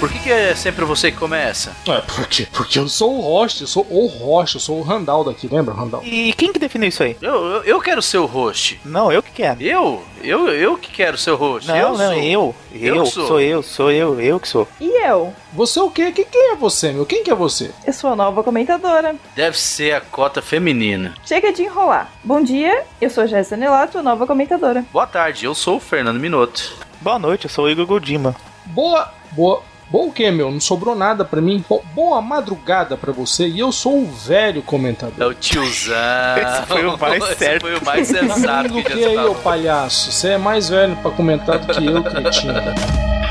Por que, que é sempre você que começa? É, por quê? Porque eu sou o host, eu sou o host, eu sou o Randall daqui, lembra, Randall? E quem que definiu isso aí? Eu, eu, eu quero ser o host. Não, eu que quero. Eu? Eu, eu que quero ser o host. Não, eu não, sou. eu. Eu Eu, sou. sou eu, sou eu, eu que sou. E eu? Você é o quê? Quem, quem é você, meu? Quem que é você? Eu sou a nova comentadora. Deve ser a cota feminina. Chega de enrolar. Bom dia, eu sou a Jéssica Nelato, a nova comentadora. Boa tarde, eu sou o Fernando Minotto. Boa noite, eu sou o Igor Godima. Boa, boa, boa o quê, meu? Não sobrou nada pra mim? Bo- boa madrugada pra você e eu sou o velho É comentador. o tiozão. Esse foi o mais Esse certo. foi o mais Tá sensato rindo que que aí, ô palhaço? Você é mais velho pra comentar do que eu, cretino.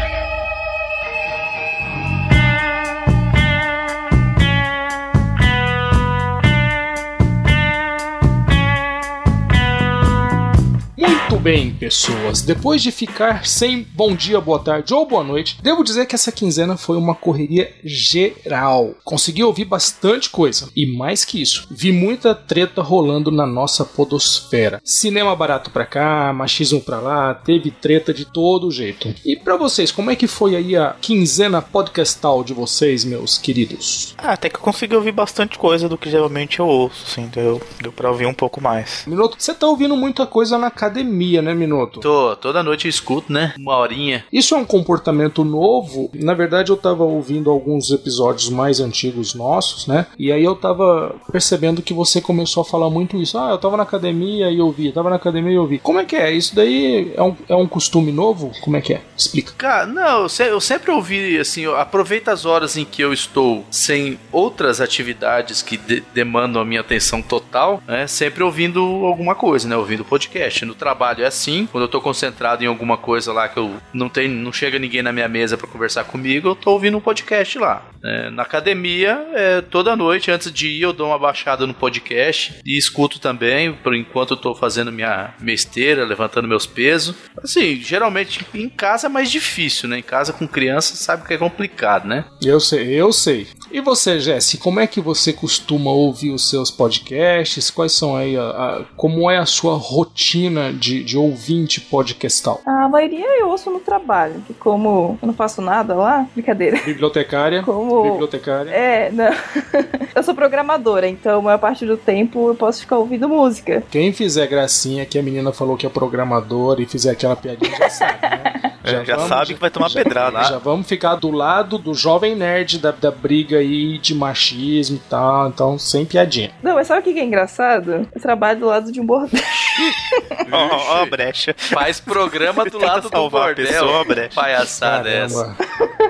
bem, pessoas. Depois de ficar sem bom dia, boa tarde ou boa noite, devo dizer que essa quinzena foi uma correria geral. Consegui ouvir bastante coisa. E mais que isso, vi muita treta rolando na nossa podosfera. Cinema barato pra cá, machismo pra lá, teve treta de todo jeito. E pra vocês, como é que foi aí a quinzena podcastal de vocês, meus queridos? Ah, até que eu consegui ouvir bastante coisa do que geralmente eu ouço, assim, deu, deu pra ouvir um pouco mais. Minoto, você tá ouvindo muita coisa na academia, né, Minoto? Tô, toda noite eu escuto, né? Uma horinha. Isso é um comportamento novo. Na verdade, eu tava ouvindo alguns episódios mais antigos nossos, né? E aí eu tava percebendo que você começou a falar muito isso. Ah, eu tava na academia e ouvi, tava na academia e ouvi. Como é que é? Isso daí é um, é um costume novo? Como é que é? Explica. Cara, não, eu, se- eu sempre ouvi assim, eu aproveito as horas em que eu estou sem outras atividades que de- demandam a minha atenção total, né? Sempre ouvindo alguma coisa, né? Ouvindo podcast. No trabalho é assim, quando eu tô concentrado em alguma coisa lá que eu não tem, não chega ninguém na minha mesa pra conversar comigo, eu tô ouvindo um podcast lá. né? na academia, é, toda noite antes de ir, eu dou uma baixada no podcast e escuto também, por enquanto eu tô fazendo minha, minha esteira, levantando meus pesos. Assim, geralmente em casa é mais difícil, né? Em casa com criança sabe que é complicado, né? Eu sei, eu sei. E você, Jesse, como é que você costuma ouvir os seus podcasts? Quais são aí a, a- como é a sua rotina de, de ouvinte podcastal? A maioria eu ouço no trabalho, que como eu não faço nada lá, brincadeira. Bibliotecária? Como. Bibliotecária? É, não. eu sou programadora, então a maior parte do tempo eu posso ficar ouvindo música. Quem fizer gracinha que a menina falou que é programadora e fizer aquela piadinha já sabe, né? Já, já vamos- sabe que vai tomar pedrada. Já vamos ficar do lado do jovem nerd da, da briga aí de machismo e tal, então sem piadinha. Não, mas sabe o que é engraçado? Eu trabalho do lado de um bordel. Ó, ó a brecha. Faz programa do lado do bordel. pessoa, brecha. Palhaçada é essa.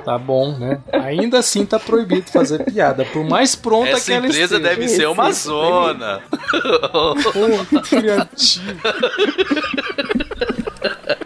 Tá bom, né? Ainda assim tá proibido fazer piada, por mais pronta Essa que ela empresa esteja. deve ser uma zona. Pô, criativo.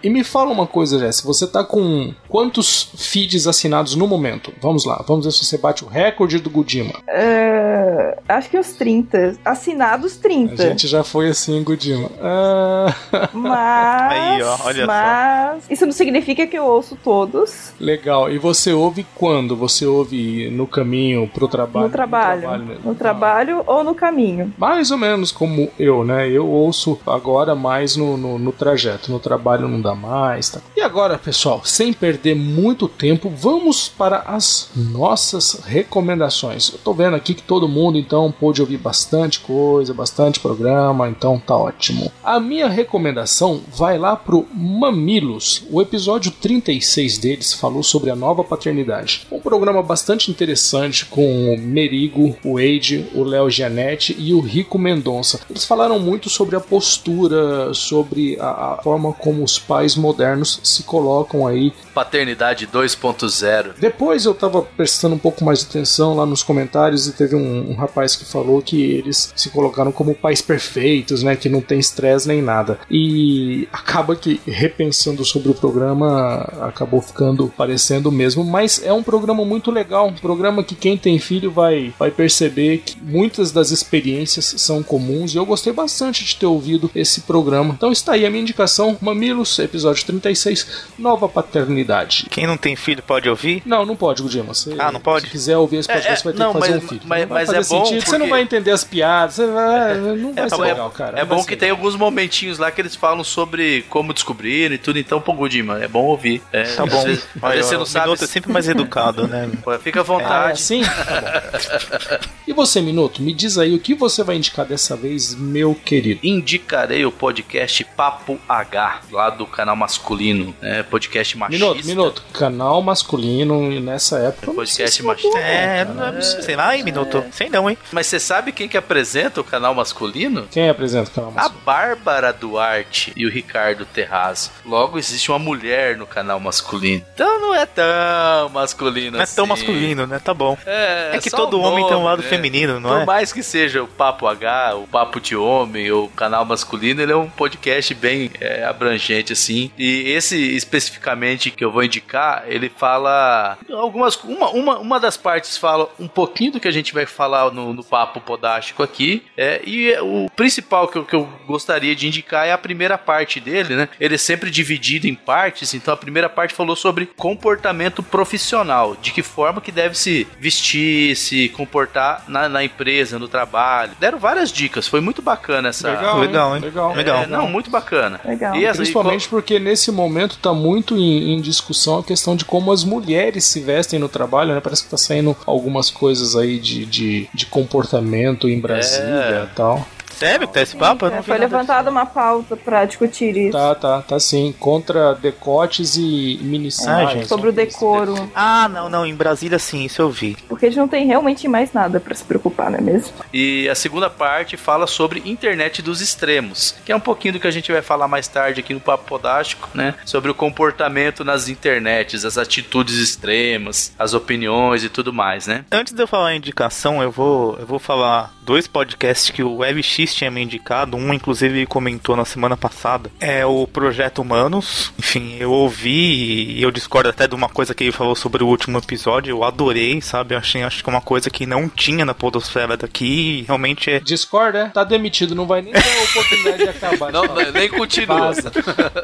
E me fala uma coisa, Jess, você tá com quantos feeds assinados no momento? Vamos lá, vamos ver se você bate o recorde do Gudima. É, acho que os 30. Assinados 30. A gente já foi assim, Gudima. Ah, Mas. Aí, ó, olha só. mas. Isso não significa que eu ouço todos. legal. E você ouve quando? Você ouve no caminho pro trabalho? no trabalho. mesmo. no trabalho ou no caminho. Mais ou menos como eu, né? Eu ouço agora mais no, no, no trajeto. No trabalho não dá mais. Tá? E agora, pessoal, sem perder muito tempo, vamos para as nossas recomendações. Eu tô vendo aqui que todo mundo então pôde ouvir bastante coisa, bastante programa, então tá ótimo. A minha recomendação vai lá pro Mamilos. O episódio 36 deles falou sobre a nova paternidade. Um programa bastante interessante com o Merigo, o Wade, o Léo Gianetti e o Rico Mendonça. Eles falaram muito sobre a postura, sobre a, a forma como os pais modernos se colocam aí. Paternidade 2.0. Depois eu tava prestando um pouco mais de atenção lá nos comentários e teve um, um rapaz que falou que eles se colocaram como pais perfeitos, né? Que não tem estresse nem nada. E acaba que repensando sobre o programa acabou ficando parecendo mesmo, mas é um programa muito legal, um programa que quem tem filho vai, vai perceber que muitas das experiências são comuns e eu gostei bastante de ter ouvido esse programa. Então está aí a minha indicação, Mamilos, episódio 36, Nova Paternidade. Quem não tem filho pode ouvir? Não, não pode, Gudima. Você, Ah, não pode? Se quiser ouvir esse podcast, É, é, você vai ter não, que fazer mas- um filho. mas- mas é bom sentido, você não porque- vai entender as piadas, você vai, não vai É, ser é- legal, cara. É bom que tem legal. alguns momentinhos lá que eles falam sobre como descobrir e tudo, então, pô, Gudima, é bom ouvir. É, Tá bom. Às vezes, às Olha, vezes você não sabe. Minuto é sempre mais educado, né? Pô, Fica à Ah, é vontade. assim? Tá bom. E você, Minuto, me diz aí o que você vai indicar dessa vez, meu querido. Indicarei o podcast Papo H, lá do canal masculino, né? Podcast machista. Minuto, Minuto, canal masculino e nessa época. não Podcast sei se machista. É, não, sei lá, hein, Minuto? Sei não, hein? Mas você sabe quem que apresenta o canal masculino? Quem apresenta o canal A masculino? Bárbara Duarte e o Ricardo Terraz. Logo existe uma mulher no canal masculino. Então não é tão masculino Não é tão assim. masculino, né? Tá bom. É, É que todo o homem tem um nome, lado né? feminino, não Por é? mais que seja o Papo H, o Papo de Homem, ou o canal masculino, ele é um podcast bem é, abrangente, assim. E esse especificamente que eu vou indicar, ele fala algumas. Uma, uma, uma das partes fala um pouquinho do que a gente vai falar no, no Papo Podástico aqui. É, e o principal que eu, que eu gostaria de indicar é a primeira parte dele, né? Ele é sempre dividido em partes, então a primeira parte falou sobre comportamento profissional, de que forma que deve se vestir, se comportar na, na empresa, no trabalho. Deram várias dicas, foi muito bacana essa. Legal, hein? Legal. Legal. É, não, muito bacana. Legal. E Principalmente porque nesse momento tá muito em, em discussão a questão de como as mulheres se vestem no trabalho, né? Parece que tá saindo algumas coisas aí de, de, de comportamento em Brasília e tal. Sério que tá esse papo? Não É, foi levantada uma pauta pra discutir isso. Tá, tá, tá sim. Contra decotes e mini Ah, saias. gente. Sobre o decoro. Ah, não, não, em Brasília sim, isso eu vi. Porque a gente não tem realmente mais nada pra se preocupar, não é mesmo? E a segunda parte fala sobre internet dos extremos, que é um pouquinho do que a gente vai falar mais tarde aqui no Papo Podástico, né? Sobre o comportamento nas internets, as atitudes extremas, as opiniões e tudo mais, né? Antes de eu falar a indicação, eu vou, eu vou falar dois podcasts que o WebX tinha me indicado. Um, inclusive, comentou na semana passada. É o Projeto Humanos. Enfim, eu ouvi e eu discordo até de uma coisa que ele falou sobre o último episódio. Eu adorei, sabe? Eu achei, acho que é uma coisa que não tinha na podosfera daqui. Realmente é... Discorda, é? Tá demitido, não vai nem ter a oportunidade de acabar. Não, falar. nem continua. Vaza.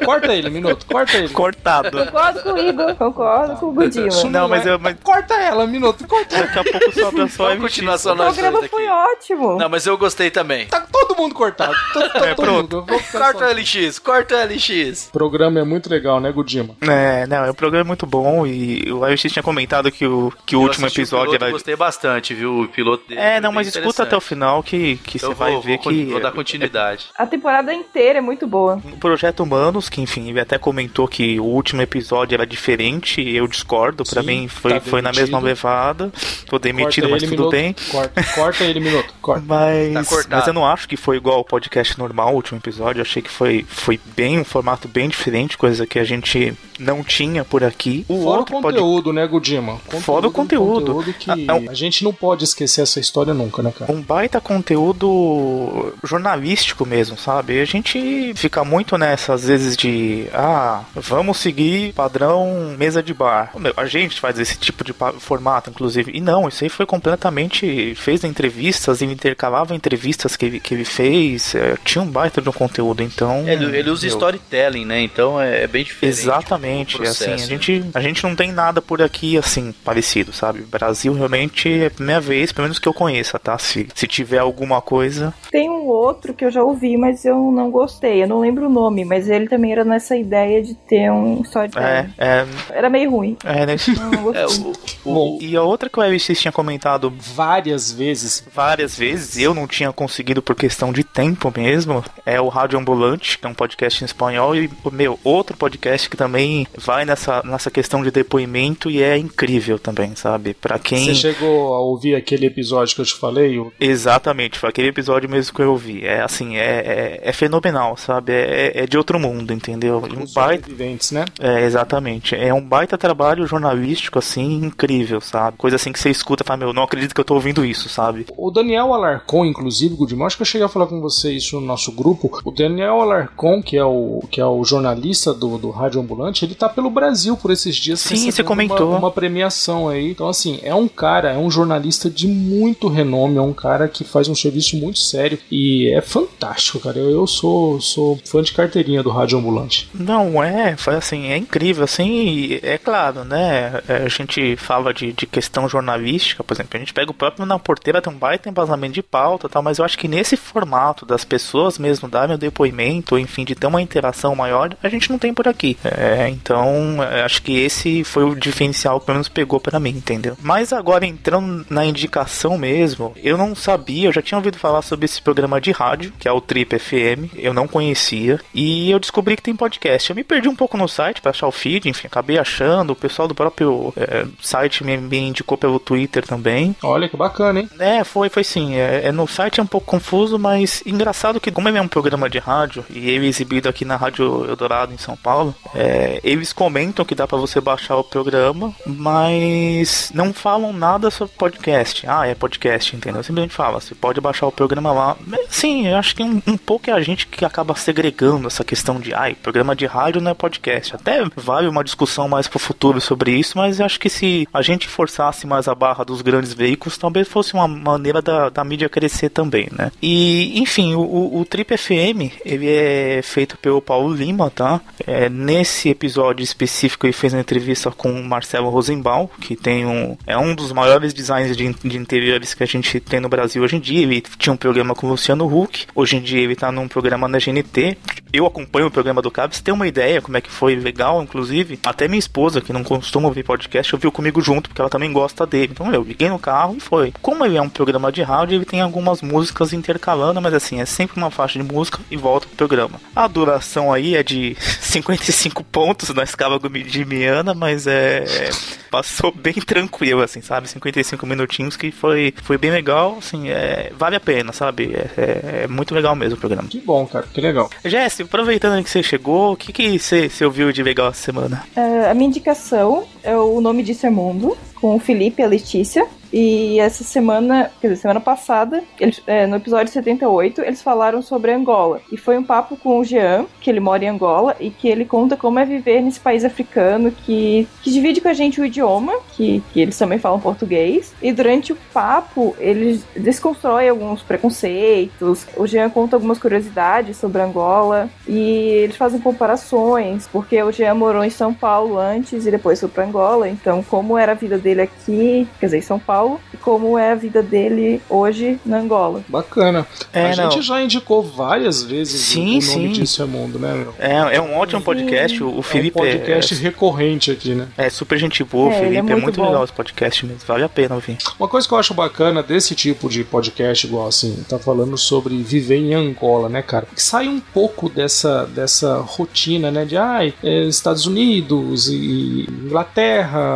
Corta ele, minuto, corta ele. Cortado. Concordo com o Igor, concordo com o. Isso Não, mas é- eu- mas- Corta ela, minuto, corta ela. Daqui a pouco sobra só WebX. continuar só O programa foi ótimo. Não, mas eu gostei também. Tá todo mundo cortado. Todo, todo É, pronto. mundo. Eu Corta o LX, corta o LX. O programa é muito legal, né, Gudima? É, não, o programa é muito bom e o WebX tinha comentado que o, que o Eu último assisti o episódio piloto era... gostei bastante, viu? O piloto dele. É, não, mas escuta até o final que, que você Eu vai vou, ver vou, que... Vou dar continuidade. A temporada inteira é muito boa. O Projeto Humanos, que enfim, ele até comentou que o último episódio era diferente, eu discordo, pra Sim, mim foi, tá foi na mesma levada. Tô demitido, Corta mas ele, tudo minuto. bem. Corta, corta ele, minuto. Corta. Mas, Tá mas eu não acho que foi igual ao podcast normal, o último episódio. Achei que foi, foi bem um formato bem diferente, coisa que a gente não tinha por aqui. O Fora o outro pode- conteúdo, né, Gudima? Fora o é um conteúdo. conteúdo que Ah, é a gente não pode esquecer essa história nunca, né, cara? um baita conteúdo jornalístico mesmo, sabe? A gente fica muito nessa, às vezes, de ah, vamos seguir padrão mesa de bar. Meu, a gente faz esse tipo de formato, inclusive. E não, isso aí foi completamente. fez entrevistas, ele intercalava entrevistas que que ele fez. é, tinha um baita de um conteúdo, então. Ele, ele usa meu, storytelling, né? Então é, é bem diferente. Exatamente, processo, assim, a né? gente, a gente não tem nada por aqui assim parecido, sabe? Brasil realmente é a primeira vez, pelo menos que eu conheça, tá? Se, se tiver alguma coisa, Tem um outro que eu já ouvi, mas eu não gostei. Eu não lembro o nome, mas ele também era nessa ideia de ter um storytelling. é, é, Era meio ruim. é, né? Não, não gostei. É, o, o- Bom, E a outra que o WebX tinha comentado várias vezes. várias vezes, eu não tinha conseguido por questão de tempo mesmo, é o Rádio Ambulante, que é um podcast em espanhol, e, meu, outro podcast que também vai nessa, nessa questão de depoimento e é incrível também, sabe? Pra quem. Você chegou a ouvir aquele episódio que eu te falei? O- Exatamente, foi aquele episódio mesmo que eu ouvi. É assim, é, é, é fenomenal, sabe? É, é de outro mundo, entendeu? Um Os baita. né? É, exatamente. É um baita trabalho jornalístico, assim, incrível, sabe? Coisa assim que você escuta e fala, meu, não acredito que eu tô ouvindo isso, sabe? O Daniel Alarcon, inclusive, Gudimão, acho que cheguei a falar com você isso no nosso grupo. O Daniel Alarcon, que é o, que é o jornalista do, do Rádio Ambulante, ele tá pelo Brasil por esses dias. Sim, você comentou. Uma, uma premiação aí. Então, assim, é um cara, é um jornalista de muito renome, é um cara que faz um serviço muito sério e é fantástico, cara. Eu, eu sou, sou fã de carteirinha do Rádio Ambulante. Não, é, assim, é incrível, assim, é claro, né? É, a gente fala de, de questão jornalística, por exemplo, a gente pega o próprio Na Porteira, tem um baita embasamento de pauta tal, mas eu acho que nesse formato das pessoas mesmo darem o depoimento, enfim, de ter uma interação maior, a gente não tem por aqui. É, então, é, acho que esse foi o diferencial que pelo menos pegou para mim, entendeu? Mas agora, entrando na indicação mesmo, eu não sabia, eu já tinha ouvido falar sobre esse programa de rádio, que é o Trip FM, eu não conhecia, e eu descobri que tem podcast. Eu me perdi um pouco no site para achar o feed, enfim, acabei achando, o pessoal do próprio é, site me, me, indicou pelo Twitter também. Olha que bacana, hein? É, foi, foi sim. É, é, no site é um pouco confuso, mas engraçado que, como é um programa de rádio e ele é exibido aqui na Rádio Eldorado em São Paulo, é, eles comentam que dá para você baixar o programa, mas não falam nada sobre podcast. Ah, é podcast, entendeu? Simplesmente fala, você pode baixar o programa lá. Sim, eu acho que um, um pouco é a gente que acaba segregando essa questão de, ai, programa de rádio não é podcast. Até vale uma discussão mais pro futuro sobre isso, mas eu acho que se a gente forçasse mais a barra dos grandes veículos, talvez fosse uma maneira da, da mídia crescer também, né? E, enfim, o, o Trip FM, ele é feito pelo Paulo Lima, tá? É, nesse episódio específico ele fez uma entrevista com o Marcelo Rosenbaum, que tem um, é um dos maiores designers de, de interiores que a gente tem no Brasil hoje em dia. Ele tinha um programa com o Luciano Huck, hoje em dia ele tá num programa na GNT. Eu acompanho o programa do você tem uma ideia como é que foi legal, inclusive. Até minha esposa, que não costuma ouvir podcast, ouviu comigo junto, porque ela também gosta dele. Então eu liguei no carro e foi. Como ele é um programa de rádio, ele tem algumas músicas intercalando, mas assim, é sempre uma faixa de música e volta pro programa. A duração aí é de 55 pontos na escala de Miana, mas é. Passou bem tranquilo, assim, sabe? 55 minutinhos que foi, foi bem legal, assim, é, vale a pena, sabe? É, é, é muito legal mesmo o programa. Que bom, cara, que legal. Jesse, aproveitando que você chegou, o que, que você, você ouviu de legal essa semana? Uh, a minha indicação o nome disso é Mundo, com o Felipe e a Letícia. E essa semana, quer dizer, semana passada, eles, é, no episódio 78, eles falaram sobre Angola. E foi um papo com o Jean, que ele mora em Angola, e que ele conta como é viver nesse país africano, que, que divide com a gente o idioma, que, que eles também falam português. E durante o papo, eles desconstroem alguns preconceitos. O Jean conta algumas curiosidades sobre Angola. E eles fazem comparações, porque o Jean morou em São Paulo antes e depois foi para Angola. Então, como era a vida dele aqui, quer dizer, em São Paulo e como é a vida dele hoje na Angola. Bacana. É, a não. gente já indicou várias vezes sim, o nome sim. disso é mundo, né, meu? É, é um ótimo podcast. O, Felipe é um podcast é, recorrente aqui, né? É super gente boa, é, o Felipe. É muito, é muito legal esse podcast mesmo. Vale a pena ouvir. Uma coisa que eu acho bacana desse tipo de podcast, igual assim, tá falando sobre viver em Angola, né, cara? Que sai um pouco dessa, dessa rotina, né? De ai, é, Estados Unidos e Inglaterra,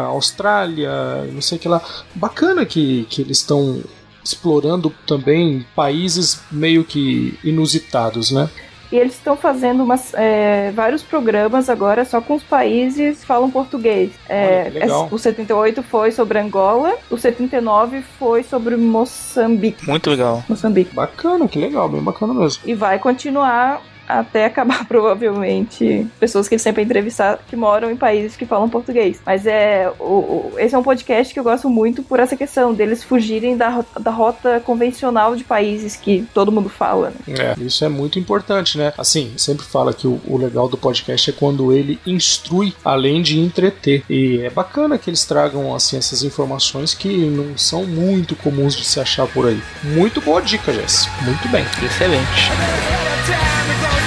Austrália, não sei o que lá. Bacana bacana que, que eles estão explorando também países meio que inusitados, né? E eles estão fazendo umas, é, vários programas agora só com os países que falam português. É, Olha, o 78 foi sobre Angola, o 79 foi sobre Moçambique. Muito legal. Moçambique. Bacana, que legal, bem bacana mesmo. E vai continuar até acabar provavelmente pessoas que ele sempre entrevistar que moram em países que falam português. Mas é o, o, esse é um podcast que eu gosto muito por essa questão deles fugirem da, da rota convencional de países que todo mundo fala. Né? É, isso é muito importante, né? Assim, sempre fala que o, o legal do podcast é quando ele instrui além de entreter. E é bacana que eles tragam assim essas informações que não são muito comuns de se achar por aí. Muito boa dica, Jess. Muito bem. Excelente.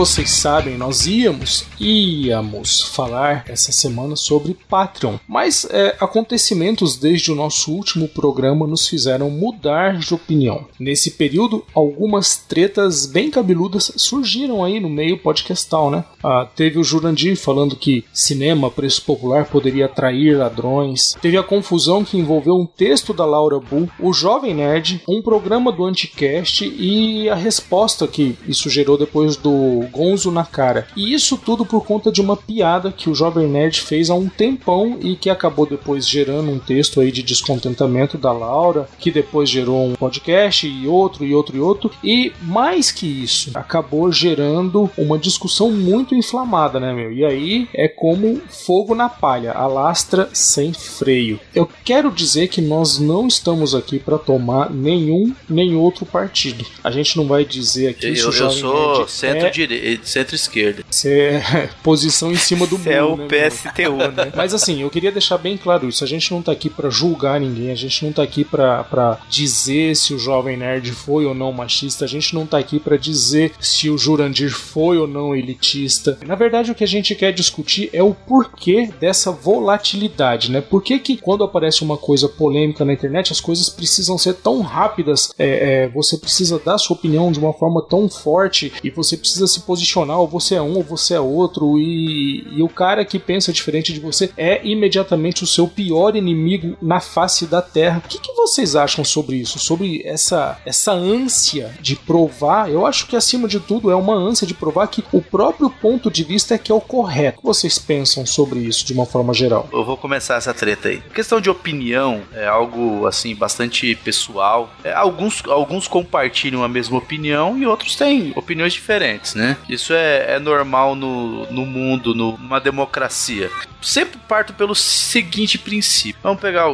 Vocês sabem, nós íamos, íamos falar essa semana sobre Patreon, mas é, acontecimentos desde o nosso último programa nos fizeram mudar de opinião. Nesse período, algumas tretas bem cabeludas surgiram aí no meio podcastal, né? Ah, teve o Jurandir falando que cinema, preço popular, poderia atrair ladrões. Teve a confusão que envolveu um texto da Laura Bull, o Jovem Nerd, um programa do Anticast e a resposta que isso gerou depois do Gonzo na cara. E isso tudo por conta de uma piada que o Jovem Nerd fez há um tempão e que acabou depois gerando um texto aí de descontentamento da Laura, que depois gerou um podcast e outro e outro e outro. E mais que isso, acabou gerando uma discussão muito inflamada, né, meu? E aí é como fogo na palha, alastra sem freio. Eu quero dizer que nós não estamos aqui para tomar nenhum nem outro partido. A gente não vai dizer aqui eu, se o eu Jovem sou Nerd centro-direita, centro-esquerda. é, é posição em cima do Você é o né? PSTU, né? Mas assim, eu queria deixar bem claro isso. A gente não tá aqui pra julgar ninguém, a gente não tá aqui pra pra dizer se o Jovem Nerd foi ou não machista, a gente não tá aqui pra dizer se o Jurandir foi ou não elitista. Na verdade, o que a gente quer discutir é o porquê dessa volatilidade, né? Por que, que quando aparece uma coisa polêmica na internet, as coisas precisam ser tão rápidas, é, é, você precisa dar sua opinião de uma forma tão forte e você precisa se posicionar, ou você é um ou você é outro, e, e o cara que pensa diferente de você é imediatamente o seu pior inimigo na face da Terra. O que, que vocês acham sobre isso? Sobre essa, essa ânsia de provar? Eu acho que acima de tudo é uma ânsia de provar que o próprio ponto de vista é que é o correto. O que vocês pensam sobre isso de uma forma geral? Eu vou começar essa treta aí. A questão de opinião é algo assim bastante pessoal. É, alguns, alguns compartilham a mesma opinião e outros têm opiniões diferentes, né? Isso é, é normal no, no mundo, no- numa democracia. Sempre parto pelo seguinte princípio. Vamos pegar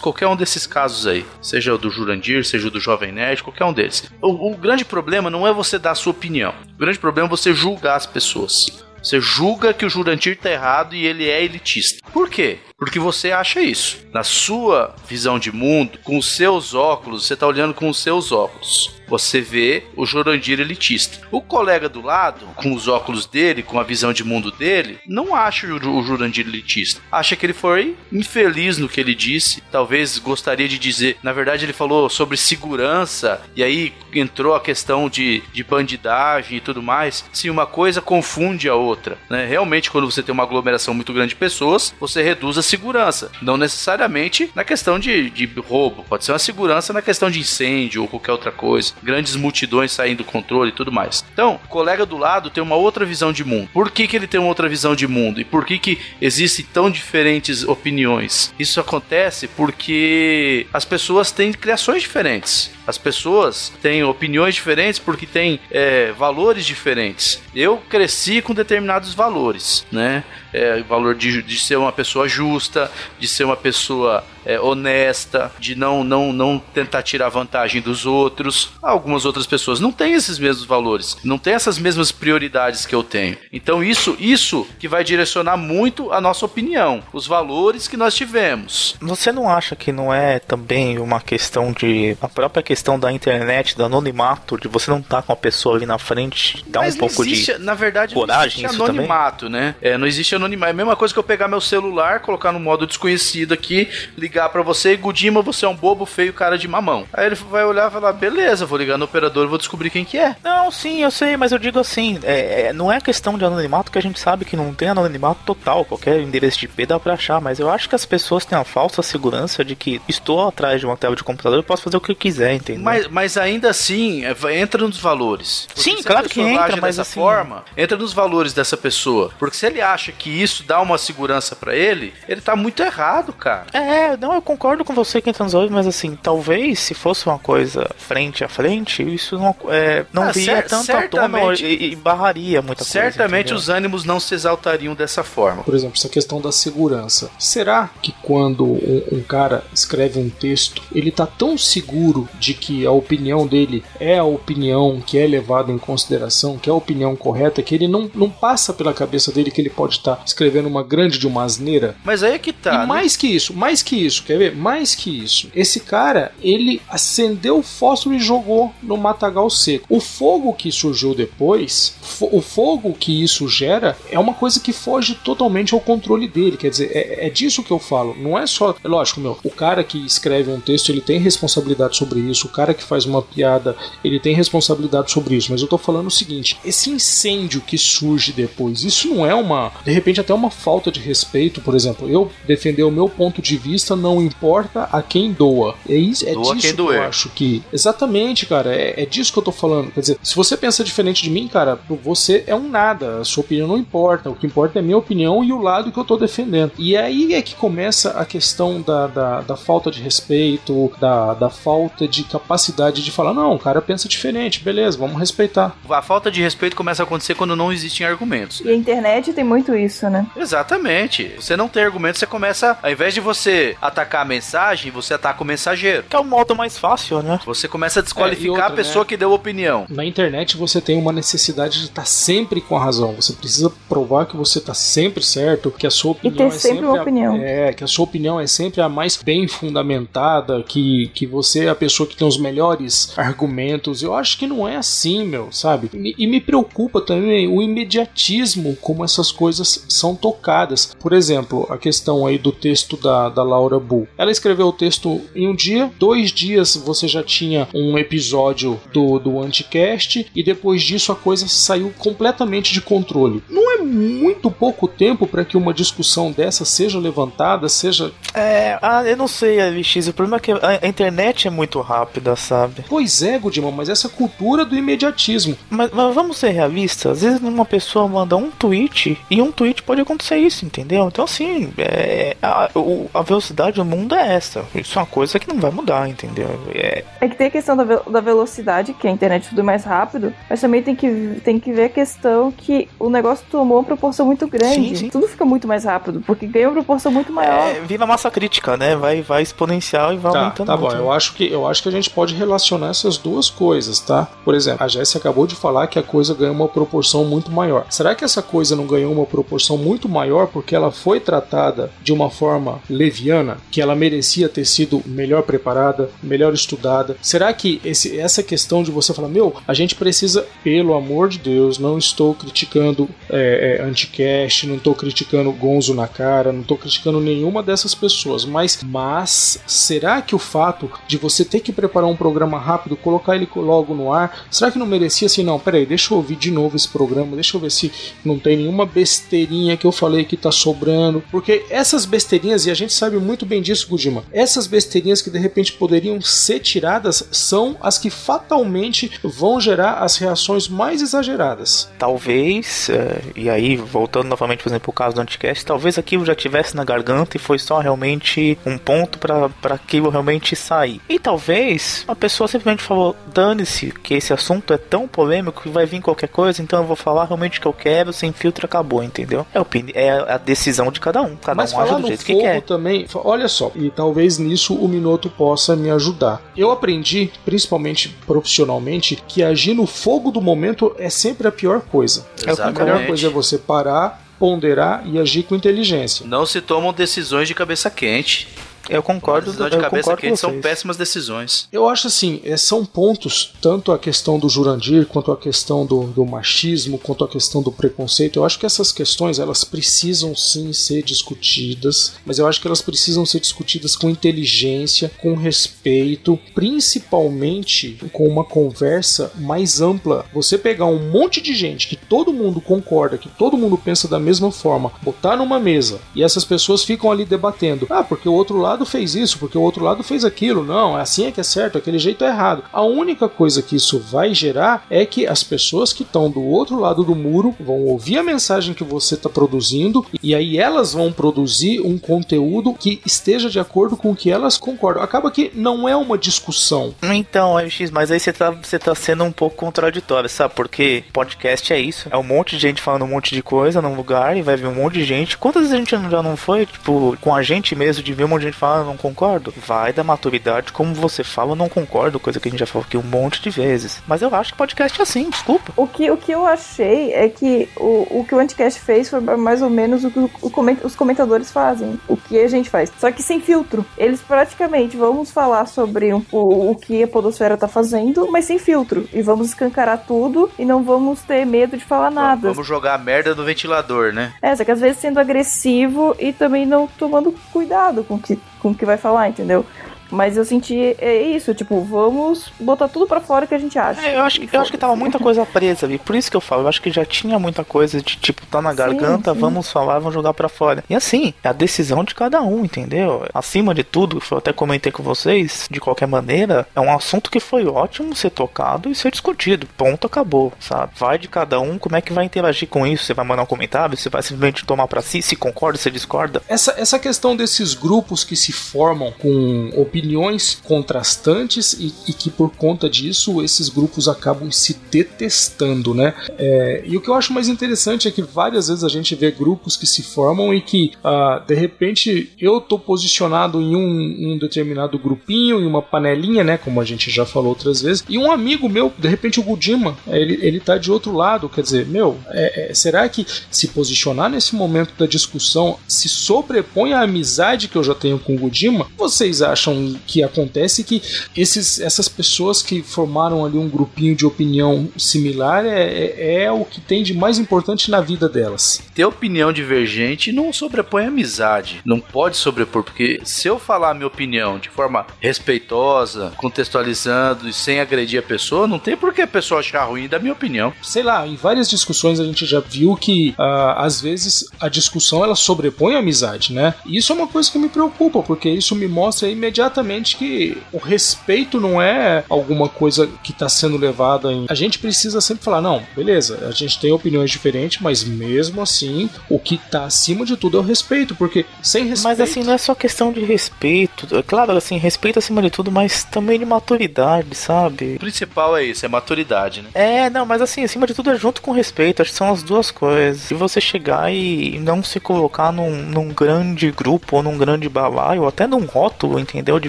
qualquer um desses casos aí, seja o do Jurandir, seja o do Jovem Nerd, qualquer um deles. O, o grande problema não é você dar a sua opinião. O grande problema é você julgar as pessoas. Você julga que o Jurandir tá errado e ele é elitista. Por quê? Porque você acha isso. Na sua visão de mundo, com os seus óculos, você tá olhando com os seus óculos. Você vê o Jurandir elitista. O colega do lado, com os óculos dele, com a visão de mundo dele, não acha o Ju- o Jurandir elitista. Acha que ele foi infeliz no que ele disse. Talvez gostaria de dizer. Na verdade, ele falou sobre segurança. E aí entrou a questão de, de bandidagem e tudo mais. Sim, uma coisa confunde a outra. Né? Realmente, quando você tem uma aglomeração muito grande de pessoas, você reduz a segurança. Não necessariamente na questão de, de roubo. Pode ser uma segurança na questão de incêndio ou qualquer outra coisa. Grandes multidões saindo do controle e tudo mais. Então, o colega do lado tem uma outra visão de mundo. Por que, que ele tem uma outra visão de mundo? E por que, que existem tão diferentes opiniões? Isso acontece porque as pessoas têm criações diferentes. As pessoas têm opiniões diferentes porque têm é, valores diferentes. Eu cresci com determinados valores, né? É, valor de, de ser uma pessoa justa, de ser uma pessoa é, honesta, de não, não, não tentar tirar vantagem dos outros. Algumas outras pessoas não têm esses mesmos valores, não têm essas mesmas prioridades que eu tenho. Então isso, isso que vai direcionar muito a nossa opinião, os valores que nós tivemos. Você não acha que não é também uma questão de. a própria questão da internet, do anonimato, de você não estar com a pessoa ali na frente, dá Mas um pouco existe, de. na verdade, coragem não existe anonimato, né? É, não existe anonimato. É a mesma coisa que eu pegar meu celular, colocar no modo desconhecido aqui, ligar pra você, Gudima, você é um bobo feio, cara de mamão. Aí ele vai olhar e falar, beleza, vou ligar no operador e vou descobrir quem que é. Não, sim, eu sei, mas eu digo assim, é, é- não é questão de anonimato que a gente sabe que não tem anonimato total, qualquer endereço de IP dá pra achar, mas eu acho que as pessoas têm a falsa segurança de que estou atrás de uma tela de computador e posso fazer o que eu quiser, entendeu? Mas, mas ainda assim, é, entra nos valores. Porque Sim, claro que entra, mas dessa assim- forma, entra nos valores dessa pessoa. Porque se ele acha que isso dá uma segurança pra ele, ele tá muito errado, cara. É, não, eu concordo com você que entra nos olhos, mas assim, talvez se fosse uma coisa frente a frente, isso não, é, não Ah, viria cer- tanto à tona certamente- e, e barraria muita Certamente coisa. os ânimos não se exaltariam dessa forma. Por exemplo, essa questão da segurança. Será que quando um, um cara escreve um texto, ele tá tão seguro de que a opinião dele é a opinião que é levada em consideração, que é a opinião correta, que ele não, não passa pela cabeça dele que ele pode estar escrevendo uma grande de uma asneira? Mas aí é que tá. e mais que isso, mais que isso, quer ver? Mais que isso. Esse cara, ele acendeu o fósforo e jogou no matagal seco. O fogo que surgiu depois, o fogo que isso gera, é uma coisa que foge totalmente ao controle dele. Quer dizer, é, é disso que eu falo. Não é só. É lógico, meu, o cara que escreve um texto, ele tem responsabilidade sobre isso. O cara que faz uma piada, ele tem responsabilidade sobre isso. Mas eu tô falando o seguinte: esse incêndio que surge depois, isso não é uma. De repente, até uma falta de respeito, por exemplo. Eu defender o meu ponto de vista não importa a quem doa. É, isso, é Doa disso quem que eu doer. acho que. Exatamente, cara. É, é disso que eu tô falando. Quer dizer, se você pensa diferente de mim, cara, você é um nada. A sua opinião não importa. O que importa é a minha opinião e o lado que eu tô defendendo. E aí é que começa a questão da, da, da falta de respeito, da, da falta de capacidade de falar, não, o cara pensa diferente, beleza, vamos respeitar. A falta de respeito começa a acontecer quando não existem argumentos. E a internet tem muito isso, né? Exatamente. Você não tem argumentos, você começa, ao invés de você atacar a mensagem, você ataca o mensageiro. Que é o modo mais fácil, né? Você começa a É, desqualificar e outra, a pessoa né? que deu opinião. Na internet você tem uma necessidade de estar sempre com a razão. Você precisa provar que você está sempre certo, que a sua opinião ter é sempre uma a- opinião. é, que a sua opinião é sempre a mais bem fundamentada, que, que você é a pessoa que tem os melhores argumentos. Eu acho que não é assim, meu, sabe? E, e me preocupa também o imediatismo como essas coisas são tocadas. Por exemplo, a questão aí do texto da, da Laura Bull. Ela escreveu o texto em um dia, dois dias você já tinha um episódio do, do Anticast, e depois disso a coisa saiu completamente de controle. Não é muito pouco tempo para que uma discussão dessa seja levantada, seja. É, ah, eu não sei, LX, o problema é que a internet é muito rápida, sabe? Pois é, Gudimão, mas essa cultura do imediatismo. Mas, mas vamos ser realistas, às vezes uma pessoa manda um tweet e um tweet pode acontecer isso, entendeu? Então assim, é, a, a velocidade do mundo é essa. Isso é uma coisa que não vai mudar, entendeu? É, É que tem a questão da, ve- da velocidade, que a internet tudo é mais rápido, mas também tem que, tem que ver a questão que o negócio tomou uma proporção muito grande. Sim, sim. Tudo fica muito mais rápido, porque ganha uma proporção muito maior. é, viva a massa crítica, né? Vai, vai exponencial e vai Tá, aumentando tá bom. muito. Eu acho, que, eu acho que a gente pode relacionar essas duas coisas, tá? Por exemplo, a Jéssica acabou de falar que a coisa ganhou uma proporção muito maior. Será que essa coisa não ganhou uma proporção muito maior porque ela foi tratada de uma forma leviana, que ela merecia ter sido melhor preparada, melhor estudada? Será que esse, essa questão de você falar, meu, a gente precisa, pelo amor de Deus, não estou criticando é, é, Anticast, não estou criticando Gonzo na cara, não estou criticando nenhuma dessas pessoas, mas, mas será que o fato de você ter que preparar um programa rápido, colocar ele logo no ar, será que não merecia assim, não, peraí, deixa eu ouvir de novo esse programa, deixa eu ver se não tem nenhuma besteirinha que eu falei que tá sobrando, porque essas besteirinhas, e a gente sabe muito bem disso, Gudima, essas besteirinhas que de repente poderiam ser tiradas são as que fatalmente vão gerar as reações mais exageradas. Talvez, é, e aí voltando novamente, por exemplo, o caso do Anticast, talvez aquilo já tivesse na garganta e foi só realmente um ponto pra aquilo realmente sair. E talvez a pessoa simplesmente falou: dane-se, que esse assunto é tão polêmico que vai vir qualquer coisa, então eu vou falar realmente o que eu quero, sem filtro acabou, entendeu? É, a opini- é a decisão de cada um, cada Mas um falar do jeito que quer. também, olha só, e talvez nisso o Minoto possa me ajudar. Eu aprendi, principalmente profissionalmente, que agir no fogo do momento é sempre a pior coisa. A melhor coisa é você parar, ponderar e agir com inteligência. Não se tomam decisões de cabeça quente. Eu concordo, Decisões eu de cabeça concordo com quente são péssimas decisões. Eu acho assim, é, são pontos, tanto a questão do Jurandir, quanto a questão do, do machismo, quanto a questão do preconceito. Eu acho que essas questões, elas precisam sim ser discutidas, mas eu acho que elas precisam ser discutidas com inteligência, com respeito, principalmente com uma conversa mais ampla. Você pegar um monte de gente que todo mundo concorda, que todo mundo pensa da mesma forma, botar numa mesa e essas pessoas ficam ali debatendo. Ah, porque o outro lado fez isso, porque o outro lado fez aquilo. Não, assim é que é certo, aquele jeito é errado. A única coisa que isso vai gerar é que as pessoas que estão do outro lado do muro vão ouvir a mensagem que você está produzindo e aí elas vão produzir um conteúdo que esteja de acordo com o que elas concordam. Acaba que não é uma discussão. Então, LX, mas aí você tá, você tá sendo um pouco contraditório, sabe? Porque podcast é isso. É um monte de gente falando um monte de coisa num lugar e vai vir um monte de gente. Quantas vezes a gente já não foi, tipo, com a gente mesmo, de ver um monte de gente fala, eu não concordo. Vai da maturidade, como você fala, eu não concordo, coisa que a gente já falou aqui um monte de vezes. Mas eu acho que podcast é assim, desculpa. O que, o que eu achei é que o, o que o Anticast fez foi mais ou menos o que o, o coment, os comentadores fazem. O que a gente faz. Só que sem filtro. Eles praticamente vamos falar sobre um, o, o que a Podosfera tá fazendo, mas sem filtro. E vamos escancarar tudo e não vamos ter medo de falar nada. Vamos jogar a merda no ventilador, né? É, só que às vezes sendo agressivo e também não tomando cuidado com que, com o que vai falar, entendeu? Mas eu senti é isso, tipo, vamos botar tudo para fora que a gente acha. É, eu acho, eu acho que tava muita coisa presa ali. Por isso que eu falo, eu acho que já tinha muita coisa de tipo, tá na garganta, sim, sim. vamos falar, vamos jogar para fora. E assim, é a decisão de cada um, entendeu? Acima de tudo, eu até comentei com vocês, de qualquer maneira, é um assunto que foi ótimo ser tocado e ser discutido. Ponto, acabou, sabe? Vai de cada um, como é que vai interagir com isso? Você vai mandar um comentário? Você vai simplesmente tomar para si? Se concorda, se discorda? Essa, essa questão desses grupos que se formam com opiniões opiniões contrastantes e, e, que por conta disso esses grupos acabam se detestando, né? É, e o que eu acho mais interessante é que várias vezes a gente vê grupos que se formam e que uh, de repente eu tô posicionado em um, um, determinado grupinho, em uma panelinha, né? Como a gente já falou outras vezes, e um amigo meu, de repente o Gudima, ele, ele tá de outro lado, quer dizer, meu, é, é, será que se posicionar nesse momento da discussão se sobrepõe à amizade que eu já tenho com o Gudima? Vocês acham que acontece que esses, essas pessoas que formaram ali um grupinho de opinião similar é, é, é o que tem de mais importante na vida delas. Ter opinião divergente não sobrepõe amizade. Não pode sobrepor, porque se eu falar a minha opinião de forma respeitosa, contextualizando e sem agredir a pessoa, não tem por que a pessoa achar ruim da minha opinião. Sei lá, em várias discussões a gente já viu que uh, às vezes a discussão ela sobrepõe a amizade, né? E isso é uma coisa que me preocupa, porque isso me mostra imediatamente que o respeito não é alguma coisa que está sendo levada em. A gente precisa sempre falar, não, beleza, a gente tem opiniões diferentes, mas mesmo assim, o que está acima de tudo é o respeito, porque sem respeito. Mas assim, não é só questão de respeito. É claro, assim, respeito acima de tudo, mas também de maturidade, sabe? O principal é isso, é maturidade, né? É, não, mas assim, acima de tudo é junto com respeito, acho que são as duas coisas. Se você chegar e não se colocar num, num grande grupo ou num grande balaio, ou até num rótulo, entendeu? De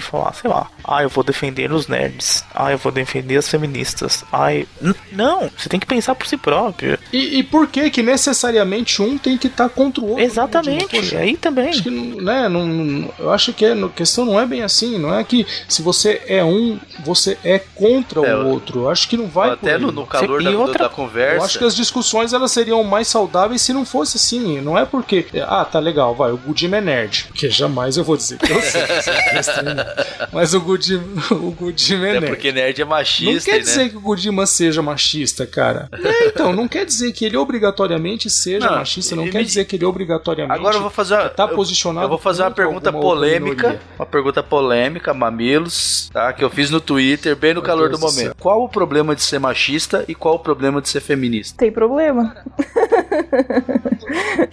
falar, sei lá, ah, eu vou defender os nerds, ah, eu vou defender as feministas, ai. Não, você tem que pensar por si próprio. E, e por que que necessariamente um tem que estar tá contra o outro? Né, Exatamente, Poxa, aí também. Acho que, né, não, eu acho que a questão não é bem assim, não é que se você é um, você é contra é, o outro. Eu acho que não vai Até no, no, calor da, outra, da, conversa. Eu acho que as discussões elas seriam mais saudáveis se não fosse assim. Não é porque, ah, tá legal, vai, o Gudim é nerd. Que jamais eu vou dizer que eu sei. Mas o Gudima, o Gudima é, nerd. É porque nerd é machista. Não quer dizer que o Gudima seja machista, cara. É, então, não quer dizer que ele obrigatoriamente seja não, machista, não quer me... dizer que ele obrigatoriamente Agora eu vou fazer uma, tá posicionado Eu vou fazer uma pergunta polêmica, uma pergunta polêmica, mamilos, tá? Que eu fiz no Twitter, bem no Meu calor Deus do momento. Qual o problema de ser machista e qual o problema de ser feminista? Tem problema.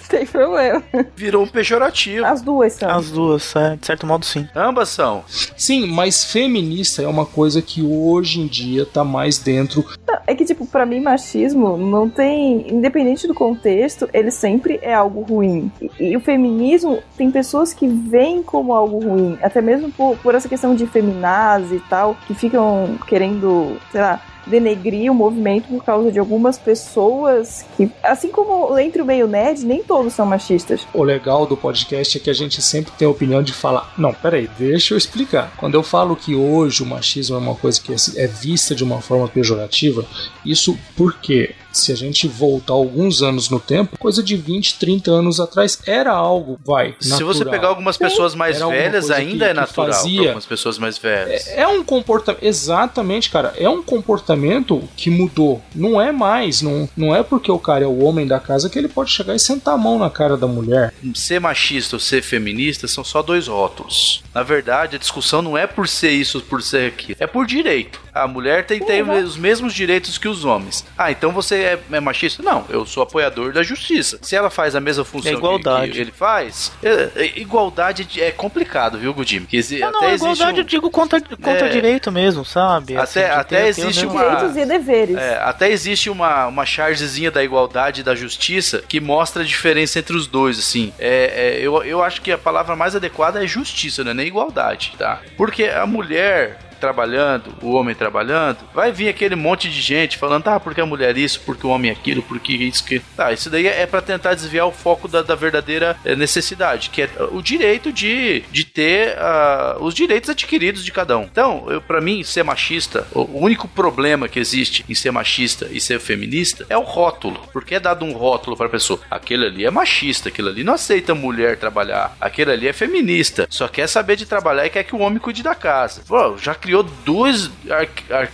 Tem problema. Virou um pejorativo. As duas são. As duas, é, de certo modo sim. Ambas são. Sim, mas feminista é uma coisa que hoje em dia tá mais dentro. É que, tipo, para mim, machismo não tem. Independente do contexto, ele sempre é algo ruim. E, e, o feminismo tem pessoas que veem como algo ruim. Até mesmo por, por essa questão de feminazi e tal, que ficam querendo, sei lá, denegrir o movimento por causa de algumas pessoas que, assim como entre o meio nerd, nem todos são machistas. O legal do podcast é que a gente sempre tem a opinião de falar: não, peraí, deixa eu explicar. Quando eu falo que hoje o machismo é uma coisa que é vista de uma forma pejorativa, isso porque se a gente voltar alguns anos no tempo, coisa de 20, 30 anos atrás, era algo, vai. Natural. Se você pegar algumas pessoas mais era velhas, ainda que, é natural. Fazia, algumas pessoas mais velhas. É, é um comportamento. Exatamente, cara. É um comportamento que mudou. Não é mais. Não, não é porque o cara é o homem da casa que ele pode chegar e sentar a mão na cara da mulher. Ser machista ou ser feminista são só dois rótulos. Na verdade, a discussão não é por ser isso, por ser aquilo. É por direito. A mulher tem, tem os mesmos direitos que os homens. Ah, então você é, é, machista? Não, eu sou apoiador da justiça. Se ela faz a mesma função é igualdade. Que, que ele faz, é, é, igualdade é complicado, viu, Gudim? Não, não, igualdade um... eu digo contra, contra é, direito mesmo, sabe? Até, assim, até existe uma... Direitos e deveres. até existe uma, uma chargezinha da igualdade e da justiça que mostra a diferença entre os dois, assim. É, eu, eu acho que a palavra mais adequada é justiça, não é nem igualdade, tá? Porque a mulher trabalhando, o homem trabalhando, vai vir aquele monte de gente falando, tá, porque a mulher isso, porque o homem aquilo, porque isso que. Tá, isso daí é para tentar desviar o foco da, da, verdadeira eh, necessidade, que é o direito de, de ter uh, os direitos adquiridos de cada um. Então, para mim, ser machista, o único problema que existe em ser machista e ser feminista é o rótulo. Porque é dado um rótulo pra pessoa. Aquele ali é machista, aquele ali não aceita mulher trabalhar, aquele ali é feminista, só quer saber de trabalhar e quer que o homem cuide da casa. Pô, já criou criou dois,